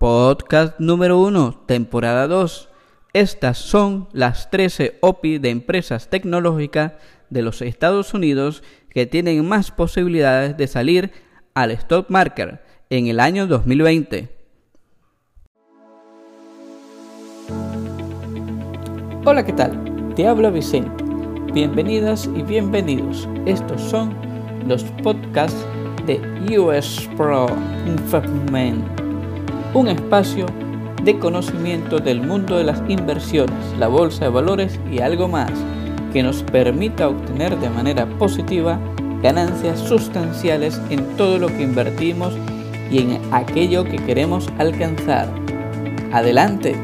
Podcast número 1, temporada 2. Estas son las 13 OPI de empresas tecnológicas de los Estados Unidos que tienen más posibilidades de salir al stock market en el año 2020. Hola, ¿qué tal? Te habla Vicente. Bienvenidas y bienvenidos. Estos son los podcasts de US Pro Investment, un espacio de conocimiento del mundo de las inversiones, la bolsa de valores y algo más que nos permita obtener de manera positiva ganancias sustanciales en todo lo que invertimos y en aquello que queremos alcanzar. Adelante.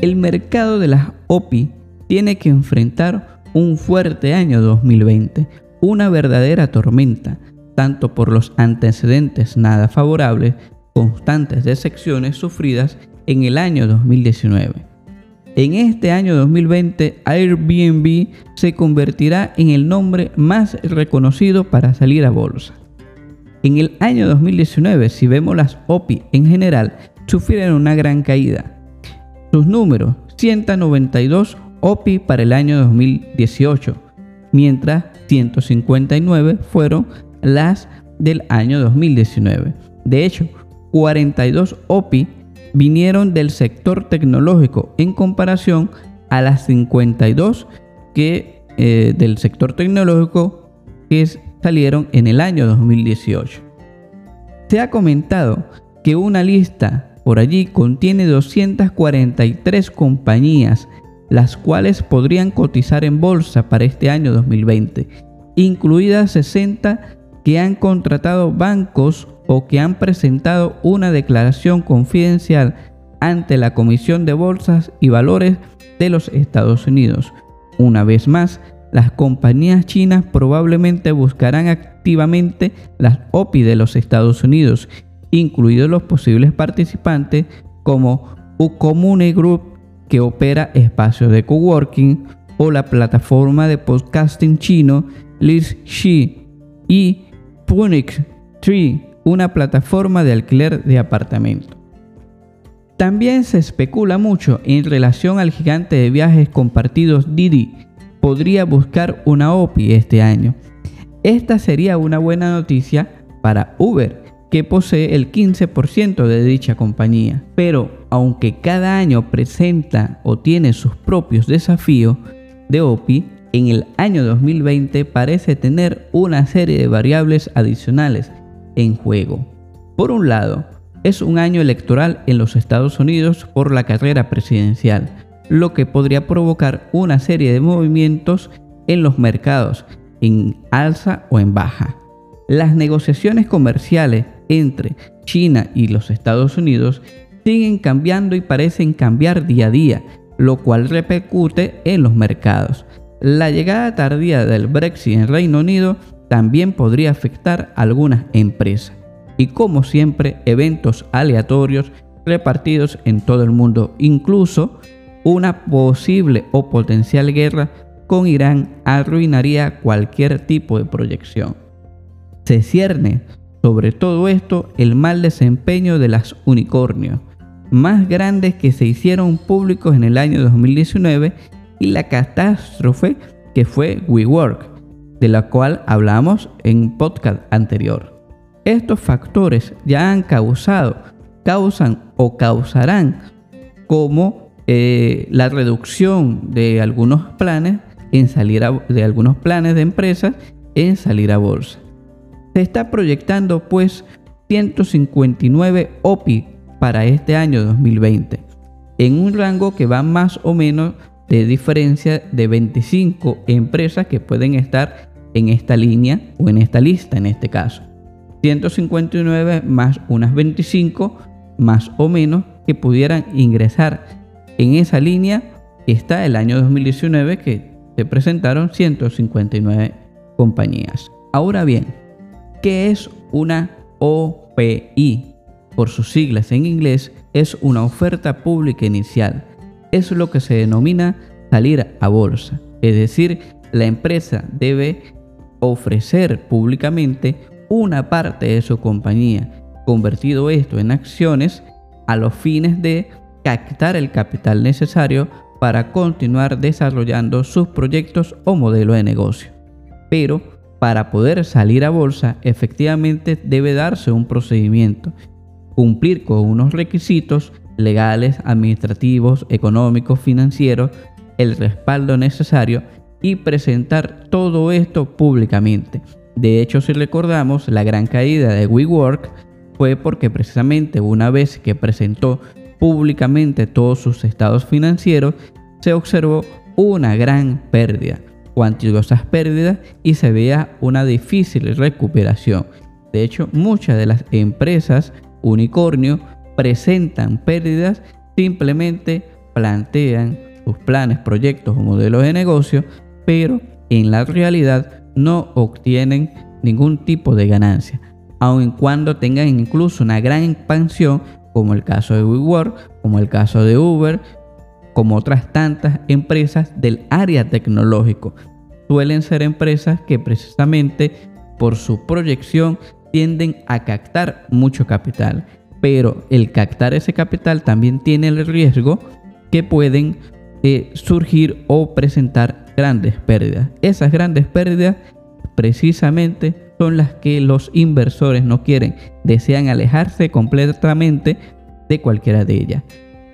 El mercado de las OPI tiene que enfrentar un fuerte año 2020, una verdadera tormenta, tanto por los antecedentes nada favorables, constantes decepciones sufridas en el año 2019. En este año 2020, Airbnb se convertirá en el nombre más reconocido para salir a bolsa. En el año 2019, si vemos las OPI en general, sufrieron una gran caída. Sus números, 192 OPI para el año 2018, mientras 159 fueron las del año 2019. De hecho, 42 OPI vinieron del sector tecnológico en comparación a las 52 que, eh, del sector tecnológico que salieron en el año 2018. Se ha comentado que una lista por allí contiene 243 compañías las cuales podrían cotizar en bolsa para este año 2020, incluidas 60 que han contratado bancos o que han presentado una declaración confidencial ante la Comisión de Bolsas y Valores de los Estados Unidos. Una vez más, las compañías chinas probablemente buscarán activamente las OPI de los Estados Unidos, incluidos los posibles participantes como Ucomune Group, que opera espacios de coworking, o la plataforma de podcasting chino Shi y Punix Tree, una plataforma de alquiler de apartamentos. También se especula mucho en relación al gigante de viajes compartidos Didi. Podría buscar una OPI este año. Esta sería una buena noticia para Uber, que posee el 15% de dicha compañía. Pero aunque cada año presenta o tiene sus propios desafíos de OPI, en el año 2020 parece tener una serie de variables adicionales en juego. Por un lado, es un año electoral en los Estados Unidos por la carrera presidencial, lo que podría provocar una serie de movimientos en los mercados, en alza o en baja. Las negociaciones comerciales entre China y los Estados Unidos siguen cambiando y parecen cambiar día a día, lo cual repercute en los mercados. La llegada tardía del Brexit en Reino Unido también podría afectar a algunas empresas. Y como siempre, eventos aleatorios repartidos en todo el mundo, incluso una posible o potencial guerra con Irán arruinaría cualquier tipo de proyección. Se cierne sobre todo esto el mal desempeño de las unicornios, más grandes que se hicieron públicos en el año 2019 y la catástrofe que fue WeWork, de la cual hablamos en podcast anterior. Estos factores ya han causado, causan o causarán como eh, la reducción de algunos planes en salir de algunos planes de empresas en salir a bolsa. Se está proyectando pues 159 OPI para este año 2020, en un rango que va más o menos de diferencia de 25 empresas que pueden estar en esta línea o en esta lista en este caso. 159 más unas 25 más o menos que pudieran ingresar en esa línea está el año 2019 que se presentaron 159 compañías. Ahora bien, ¿qué es una OPI? Por sus siglas en inglés, es una oferta pública inicial. Es lo que se denomina salir a bolsa. Es decir, la empresa debe ofrecer públicamente una parte de su compañía, convertido esto en acciones a los fines de captar el capital necesario para continuar desarrollando sus proyectos o modelo de negocio. Pero para poder salir a bolsa efectivamente debe darse un procedimiento, cumplir con unos requisitos legales, administrativos, económicos, financieros, el respaldo necesario y presentar todo esto públicamente. De hecho, si recordamos, la gran caída de WeWork fue porque precisamente una vez que presentó públicamente todos sus estados financieros, se observó una gran pérdida, cuantiosas pérdidas y se veía una difícil recuperación. De hecho, muchas de las empresas unicornio presentan pérdidas, simplemente plantean sus planes, proyectos o modelos de negocio, pero en la realidad no obtienen ningún tipo de ganancia, aun cuando tengan incluso una gran expansión, como el caso de WeWork, como el caso de Uber, como otras tantas empresas del área tecnológico. Suelen ser empresas que precisamente por su proyección tienden a captar mucho capital, pero el captar ese capital también tiene el riesgo que pueden eh, surgir o presentar grandes pérdidas. Esas grandes pérdidas precisamente son las que los inversores no quieren, desean alejarse completamente de cualquiera de ellas.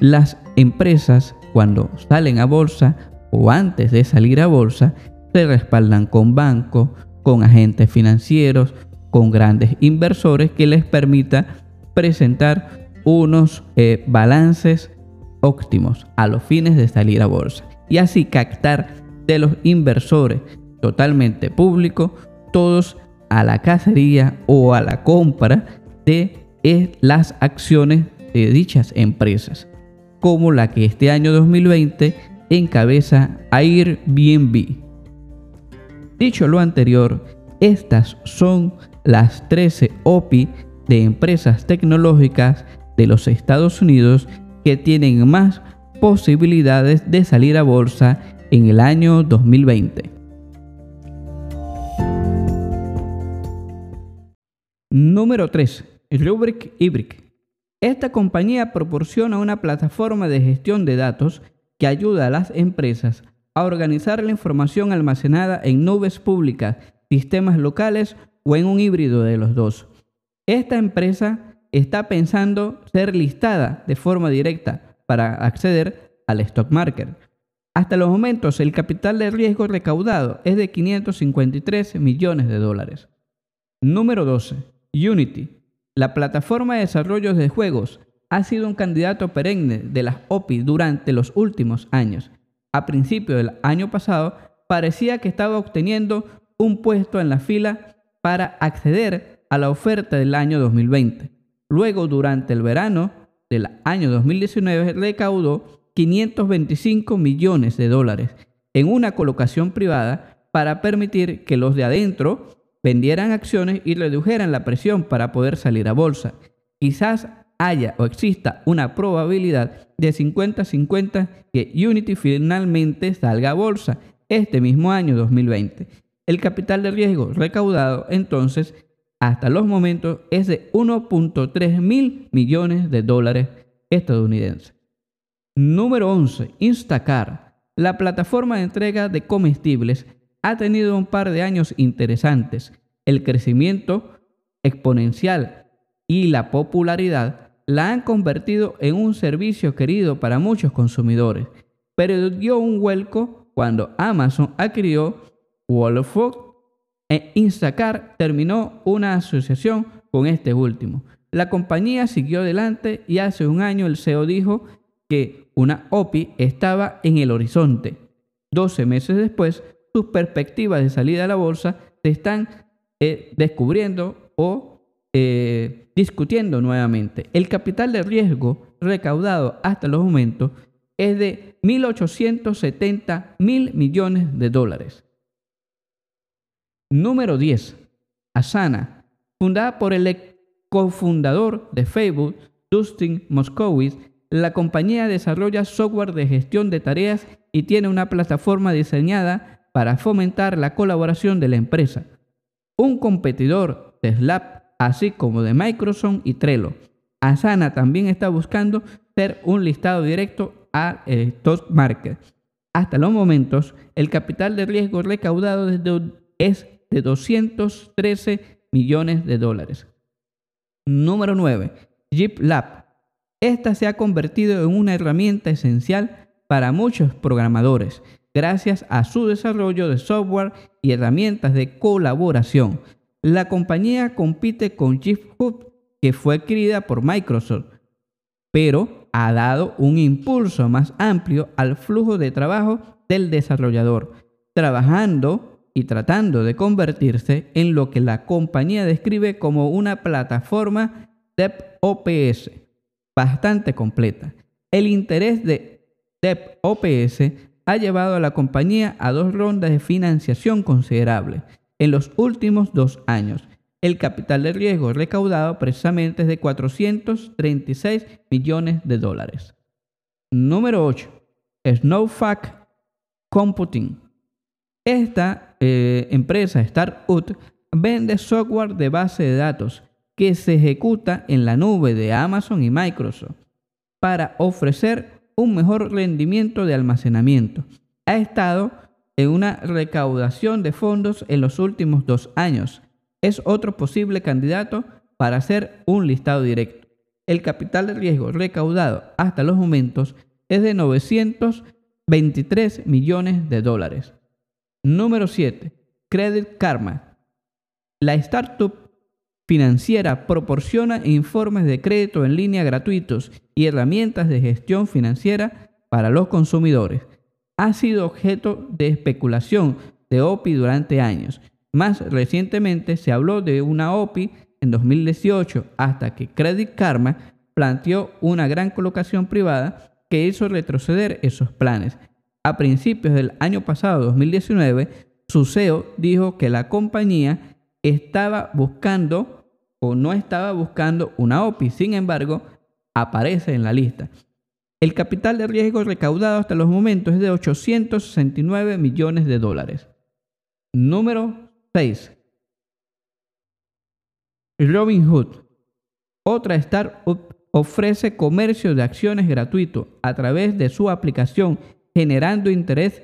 Las empresas cuando salen a bolsa o antes de salir a bolsa se respaldan con bancos, con agentes financieros, con grandes inversores que les permita presentar unos eh, balances óptimos a los fines de salir a bolsa y así captar de los inversores totalmente públicos todos a la cacería o a la compra de eh, las acciones de dichas empresas, como la que este año 2020 encabeza Airbnb. Dicho lo anterior, estas son las 13 OPI de empresas tecnológicas de los Estados Unidos que tienen más posibilidades de salir a bolsa en el año 2020. Número 3. Rubrik Ibrick. Esta compañía proporciona una plataforma de gestión de datos que ayuda a las empresas a organizar la información almacenada en nubes públicas, sistemas locales o en un híbrido de los dos. Esta empresa está pensando ser listada de forma directa para acceder al stock market. Hasta los momentos, el capital de riesgo recaudado es de 553 millones de dólares. Número 12. Unity. La plataforma de desarrollo de juegos ha sido un candidato perenne de las OPI durante los últimos años. A principios del año pasado, parecía que estaba obteniendo un puesto en la fila para acceder a la oferta del año 2020. Luego, durante el verano del año 2019, recaudó 525 millones de dólares en una colocación privada para permitir que los de adentro vendieran acciones y redujeran la presión para poder salir a bolsa. Quizás haya o exista una probabilidad de 50-50 que Unity finalmente salga a bolsa este mismo año 2020. El capital de riesgo recaudado entonces hasta los momentos es de 1.3 mil millones de dólares estadounidenses. Número 11. Instacar. La plataforma de entrega de comestibles ha tenido un par de años interesantes. El crecimiento exponencial y la popularidad la han convertido en un servicio querido para muchos consumidores, pero dio un vuelco cuando Amazon adquirió Wallford e Instacar terminó una asociación con este último. La compañía siguió adelante y hace un año el CEO dijo que una OPI estaba en el horizonte. 12 meses después, perspectivas de salida a la bolsa se están eh, descubriendo o eh, discutiendo nuevamente. El capital de riesgo recaudado hasta los momentos es de 1.870 mil millones de dólares. Número 10. Asana, fundada por el cofundador de Facebook, Dustin Moskowitz, la compañía desarrolla software de gestión de tareas y tiene una plataforma diseñada para fomentar la colaboración de la empresa. Un competidor de Slack, así como de Microsoft y Trello. Asana también está buscando ser un listado directo al stock market. Hasta los momentos, el capital de riesgo recaudado es de 213 millones de dólares. Número 9. Jeep Lab. Esta se ha convertido en una herramienta esencial para muchos programadores, gracias a su desarrollo de software y herramientas de colaboración. La compañía compite con Hub, que fue adquirida por Microsoft, pero ha dado un impulso más amplio al flujo de trabajo del desarrollador, trabajando y tratando de convertirse en lo que la compañía describe como una plataforma DevOps bastante completa. El interés de DevOps ha llevado a la compañía a dos rondas de financiación considerables en los últimos dos años. El capital de riesgo recaudado precisamente es de 436 millones de dólares. Número 8. Snowfact Computing. Esta eh, empresa Startup vende software de base de datos que se ejecuta en la nube de Amazon y Microsoft para ofrecer un mejor rendimiento de almacenamiento. Ha estado en una recaudación de fondos en los últimos dos años. Es otro posible candidato para hacer un listado directo. El capital de riesgo recaudado hasta los momentos es de 923 millones de dólares. Número 7. Credit Karma. La startup financiera proporciona informes de crédito en línea gratuitos y herramientas de gestión financiera para los consumidores. Ha sido objeto de especulación de OPI durante años. Más recientemente se habló de una OPI en 2018 hasta que Credit Karma planteó una gran colocación privada que hizo retroceder esos planes. A principios del año pasado, 2019, su CEO dijo que la compañía estaba buscando o no estaba buscando una OPI, sin embargo, aparece en la lista. El capital de riesgo recaudado hasta los momentos es de 869 millones de dólares. Número 6. Robinhood. Otra startup ofrece comercio de acciones gratuito a través de su aplicación, generando interés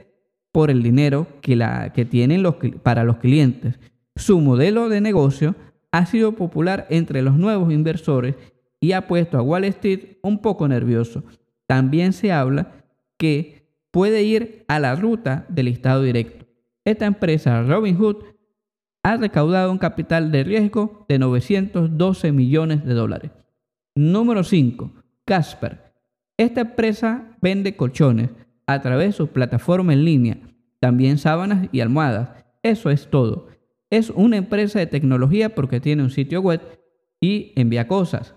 por el dinero que, la, que tienen los, para los clientes. Su modelo de negocio ha sido popular entre los nuevos inversores y ha puesto a Wall Street un poco nervioso. También se habla que puede ir a la ruta del Estado directo. Esta empresa, Robinhood, ha recaudado un capital de riesgo de 912 millones de dólares. Número 5. Casper. Esta empresa vende colchones a través de su plataforma en línea, también sábanas y almohadas. Eso es todo. Es una empresa de tecnología porque tiene un sitio web y envía cosas.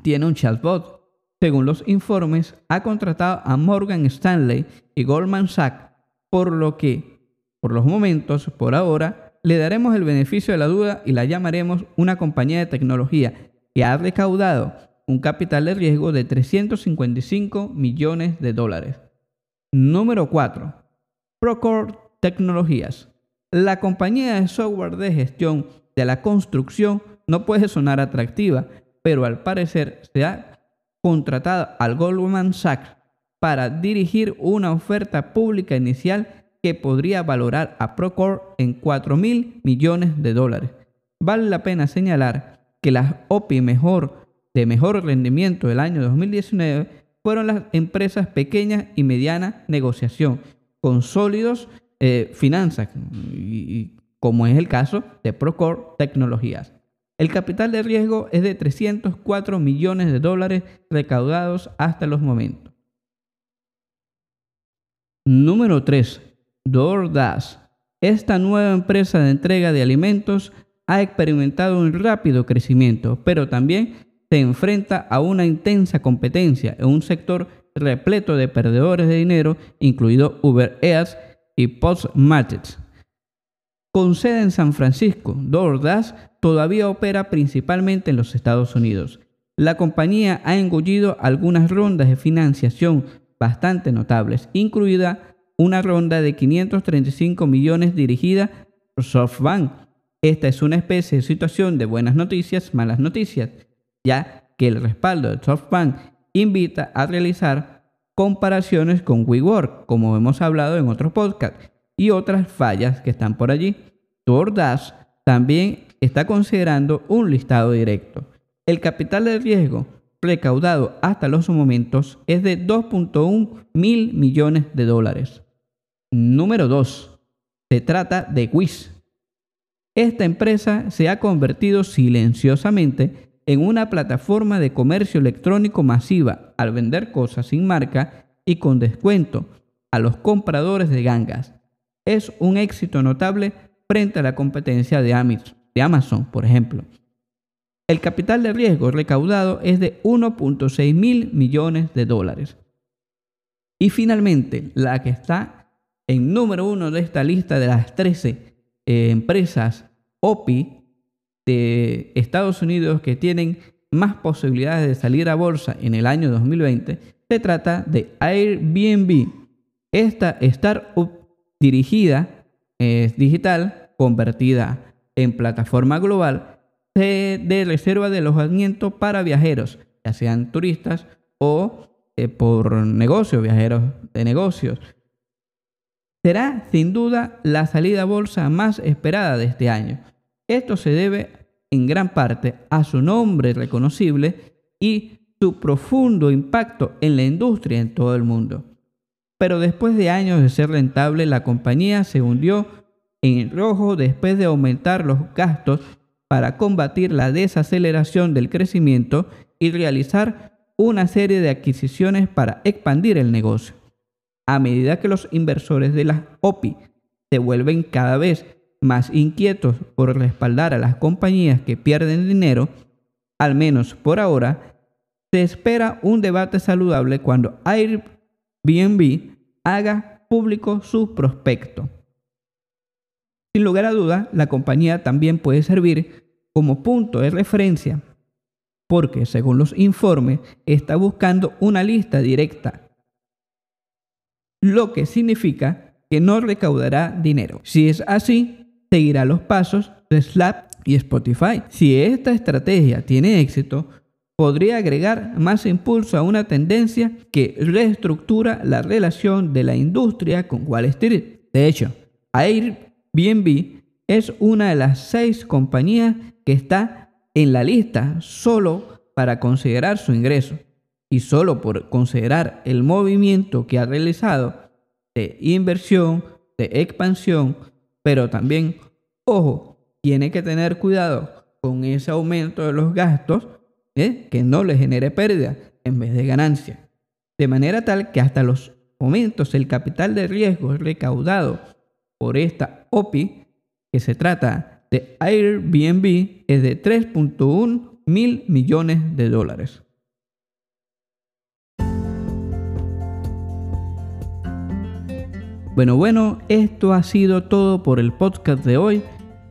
Tiene un chatbot. Según los informes, ha contratado a Morgan Stanley y Goldman Sachs, por lo que, por los momentos, por ahora, le daremos el beneficio de la duda y la llamaremos una compañía de tecnología que ha recaudado un capital de riesgo de 355 millones de dólares. Número 4. Procore Tecnologías. La compañía de software de gestión de la construcción no puede sonar atractiva, pero al parecer se ha contratado al Goldman Sachs para dirigir una oferta pública inicial que podría valorar a Procore en 4 mil millones de dólares. Vale la pena señalar que las OPI mejor, de mejor rendimiento del año 2019 fueron las empresas pequeñas y medianas negociación, con sólidos eh, finanzas, como es el caso de Procore Tecnologías. El capital de riesgo es de 304 millones de dólares recaudados hasta los momentos. Número 3. DoorDash. Esta nueva empresa de entrega de alimentos ha experimentado un rápido crecimiento, pero también se enfrenta a una intensa competencia en un sector repleto de perdedores de dinero, incluido Uber Eats y Postmates. Con sede en San Francisco, DoorDash todavía opera principalmente en los Estados Unidos. La compañía ha engullido algunas rondas de financiación bastante notables, incluida una ronda de 535 millones dirigida por SoftBank. Esta es una especie de situación de buenas noticias, malas noticias, ya que el respaldo de SoftBank invita a realizar comparaciones con WeWork, como hemos hablado en otros podcasts, y otras fallas que están por allí. DoorDash también está considerando un listado directo. El capital de riesgo recaudado hasta los momentos es de 2.1 mil millones de dólares. Número 2. Se trata de Wish. Esta empresa se ha convertido silenciosamente en una plataforma de comercio electrónico masiva al vender cosas sin marca y con descuento a los compradores de gangas. Es un éxito notable frente a la competencia de Amazon, por ejemplo. El capital de riesgo recaudado es de 1.6 mil millones de dólares. Y finalmente, la que está en número uno de esta lista de las 13 eh, empresas OPI de Estados Unidos que tienen más posibilidades de salir a bolsa en el año 2020, se trata de Airbnb. Esta startup dirigida es digital, convertida en plataforma global de reserva de alojamiento para viajeros, ya sean turistas o eh, por negocios, viajeros de negocios. Será sin duda la salida a bolsa más esperada de este año. Esto se debe en gran parte a su nombre reconocible y su profundo impacto en la industria en todo el mundo. Pero después de años de ser rentable, la compañía se hundió en rojo después de aumentar los gastos para combatir la desaceleración del crecimiento y realizar una serie de adquisiciones para expandir el negocio. A medida que los inversores de las OPI se vuelven cada vez más inquietos por respaldar a las compañías que pierden dinero, al menos por ahora, se espera un debate saludable cuando Airbnb haga público su prospecto. Sin lugar a duda, la compañía también puede servir como punto de referencia porque, según los informes, está buscando una lista directa, lo que significa que no recaudará dinero. Si es así, seguirá los pasos de Slap y Spotify. Si esta estrategia tiene éxito, podría agregar más impulso a una tendencia que reestructura la relación de la industria con Wall Street. De hecho, Airbnb es una de las seis compañías que está en la lista solo para considerar su ingreso y solo por considerar el movimiento que ha realizado de inversión, de expansión, pero también, ojo, tiene que tener cuidado con ese aumento de los gastos ¿eh? que no le genere pérdida en vez de ganancia. De manera tal que hasta los momentos el capital de riesgo recaudado por esta OPI, que se trata de Airbnb, es de 3.1 mil millones de dólares. Bueno, bueno, esto ha sido todo por el podcast de hoy,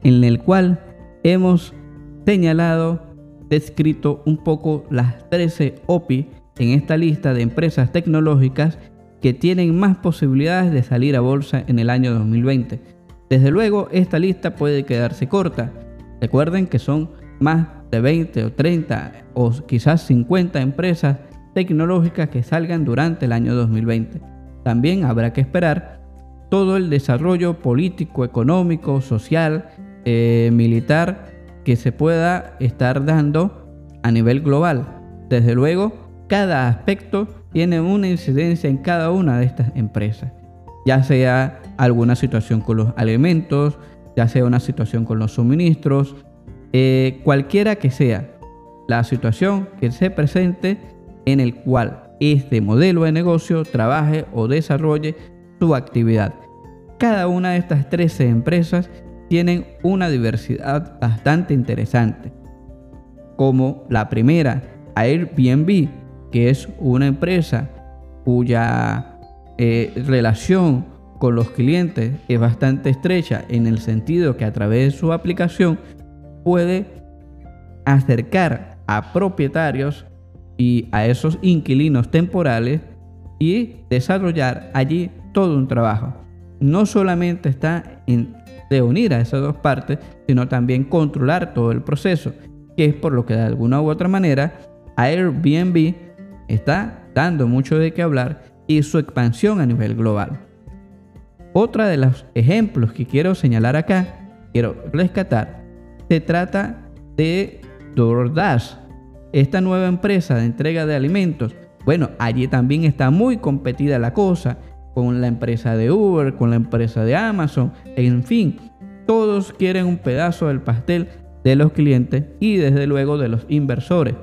en el cual hemos señalado, descrito un poco las 13 OPI en esta lista de empresas tecnológicas que tienen más posibilidades de salir a bolsa en el año 2020. Desde luego, esta lista puede quedarse corta. Recuerden que son más de 20 o 30 o quizás 50 empresas tecnológicas que salgan durante el año 2020. También habrá que esperar todo el desarrollo político, económico, social, eh, militar que se pueda estar dando a nivel global. Desde luego, cada aspecto tiene una incidencia en cada una de estas empresas, ya sea alguna situación con los alimentos, ya sea una situación con los suministros, eh, cualquiera que sea la situación que se presente en el cual este modelo de negocio trabaje o desarrolle su actividad. Cada una de estas 13 empresas tienen una diversidad bastante interesante, como la primera, Airbnb, que es una empresa cuya eh, relación con los clientes es bastante estrecha en el sentido que a través de su aplicación puede acercar a propietarios y a esos inquilinos temporales y desarrollar allí todo un trabajo. No solamente está en reunir a esas dos partes, sino también controlar todo el proceso, que es por lo que de alguna u otra manera Airbnb está dando mucho de qué hablar y su expansión a nivel global. Otra de los ejemplos que quiero señalar acá, quiero rescatar, se trata de DoorDash, esta nueva empresa de entrega de alimentos. Bueno, allí también está muy competida la cosa con la empresa de Uber, con la empresa de Amazon, en fin, todos quieren un pedazo del pastel de los clientes y desde luego de los inversores,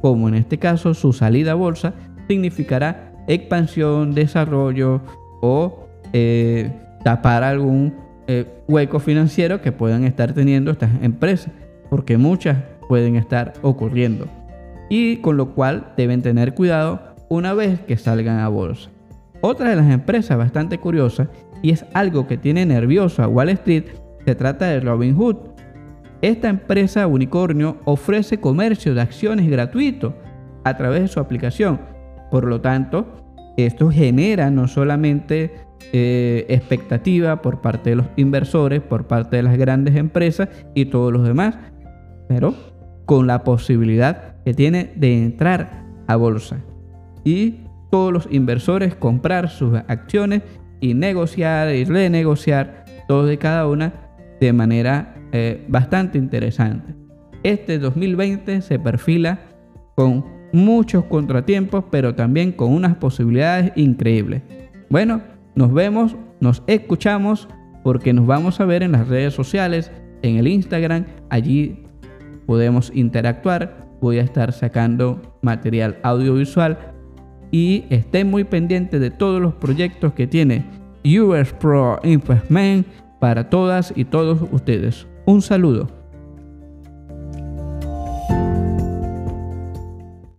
como en este caso su salida a bolsa significará expansión, desarrollo o eh, tapar algún eh, hueco financiero que puedan estar teniendo estas empresas, porque muchas pueden estar ocurriendo. Y con lo cual deben tener cuidado una vez que salgan a bolsa. Otra de las empresas bastante curiosas y es algo que tiene nervioso a Wall Street, se trata de Robinhood. Esta empresa unicornio ofrece comercio de acciones gratuito a través de su aplicación. Por lo tanto, esto genera no solamente eh, expectativa por parte de los inversores, por parte de las grandes empresas y todos los demás, pero con la posibilidad que tiene de entrar a bolsa y todos los inversores comprar sus acciones y negociar y renegociar todo de cada una de manera eh, bastante interesante. Este 2020 se perfila con muchos contratiempos, pero también con unas posibilidades increíbles. Bueno, nos vemos, nos escuchamos, porque nos vamos a ver en las redes sociales, en el Instagram, allí podemos interactuar, voy a estar sacando material audiovisual y estén muy pendientes de todos los proyectos que tiene US Pro Investment para todas y todos ustedes. Un saludo.